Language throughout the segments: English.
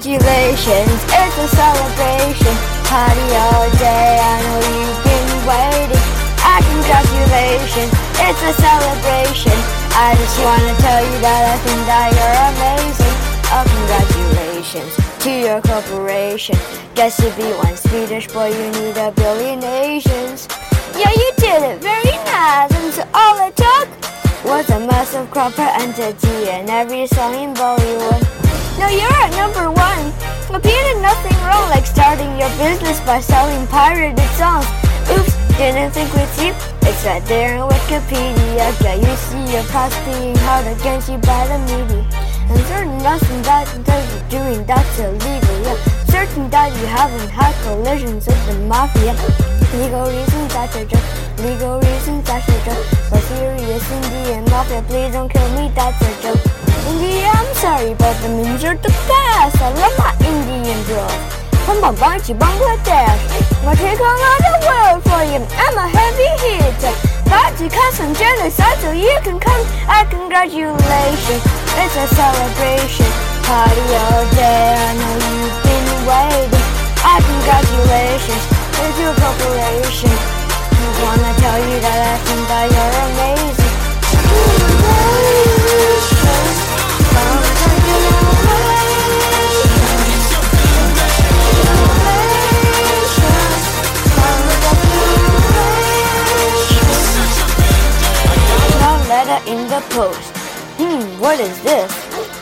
congratulations, it's a celebration. Party all day, I know you've been waiting. Ah, congratulations, it's a celebration. I just wanna tell you that I think that you're amazing. To your corporation. Guess to be one Swedish boy, you need a billion nations. Yeah, you did it very nice, and so all it took was a massive proper entity and every song in Bollywood. Now you're at number one. But nothing wrong, like starting your business by selling pirated songs. Oops, didn't think we'd see. It's right there in Wikipedia. Yeah, you see your past being held against you by the media. And certain nothing that doing that's illegal. Yeah, certain that you haven't had collisions with the mafia. Legal reasons that's a joke. Legal reasons that's a joke. But serious Indian mafia, please don't kill me. That's a joke. India, I'm sorry, but the means are the best. I love my Indian bros. From Bombay to Bangladesh, I'll take on the world for you. I'm a heavy hitter. Cause some genocide so you can come. I congratulations, it's a celebration. Party all day, in the post. Hmm, what is this?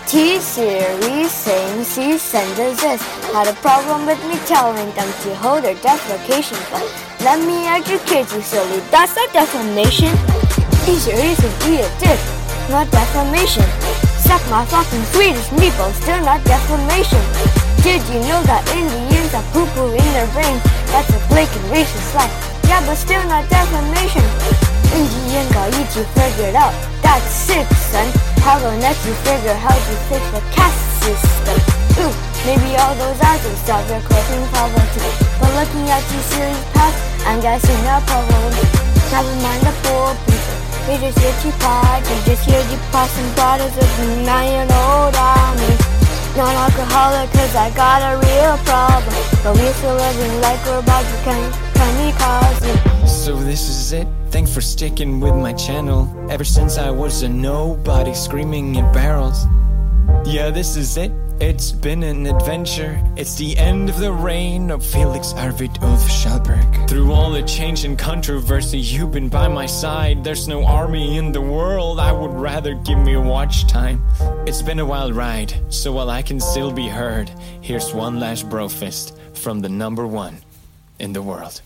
T-Series saying sent us this. Had a problem with me telling them to hold their defecation, but let me educate you silly. That's not defamation. T-Series is be a dick, not defamation. Suck my fucking Swedish meatballs, still not defamation. Did you know that Indians have poo-poo in their brains? That's a blatant racist lie. Yeah, but still not defamation. Indian got you to figure it out. That's sick, son. How gonna let you figure how to fix the caste system? Ooh, maybe all those eyes will stop your coping poverty. But looking at T-Series past, I'm guessing no problem. Never mind the poor people. We just here to party, just here to pass some bottles of the nine-year-old army. Non-alcoholic cause I got a real problem But we're still living like we're about to come kamikaze So this is it. Thanks for sticking with my channel. Ever since I was a nobody screaming at barrels. Yeah, this is it. It's been an adventure. It's the end of the reign of Felix Arvid Ulf Kjellberg. Through all the change and controversy, you've been by my side. There's no army in the world. I would rather give me a watch time. It's been a wild ride, so while I can still be heard, here's one last brofist from the number one in the world.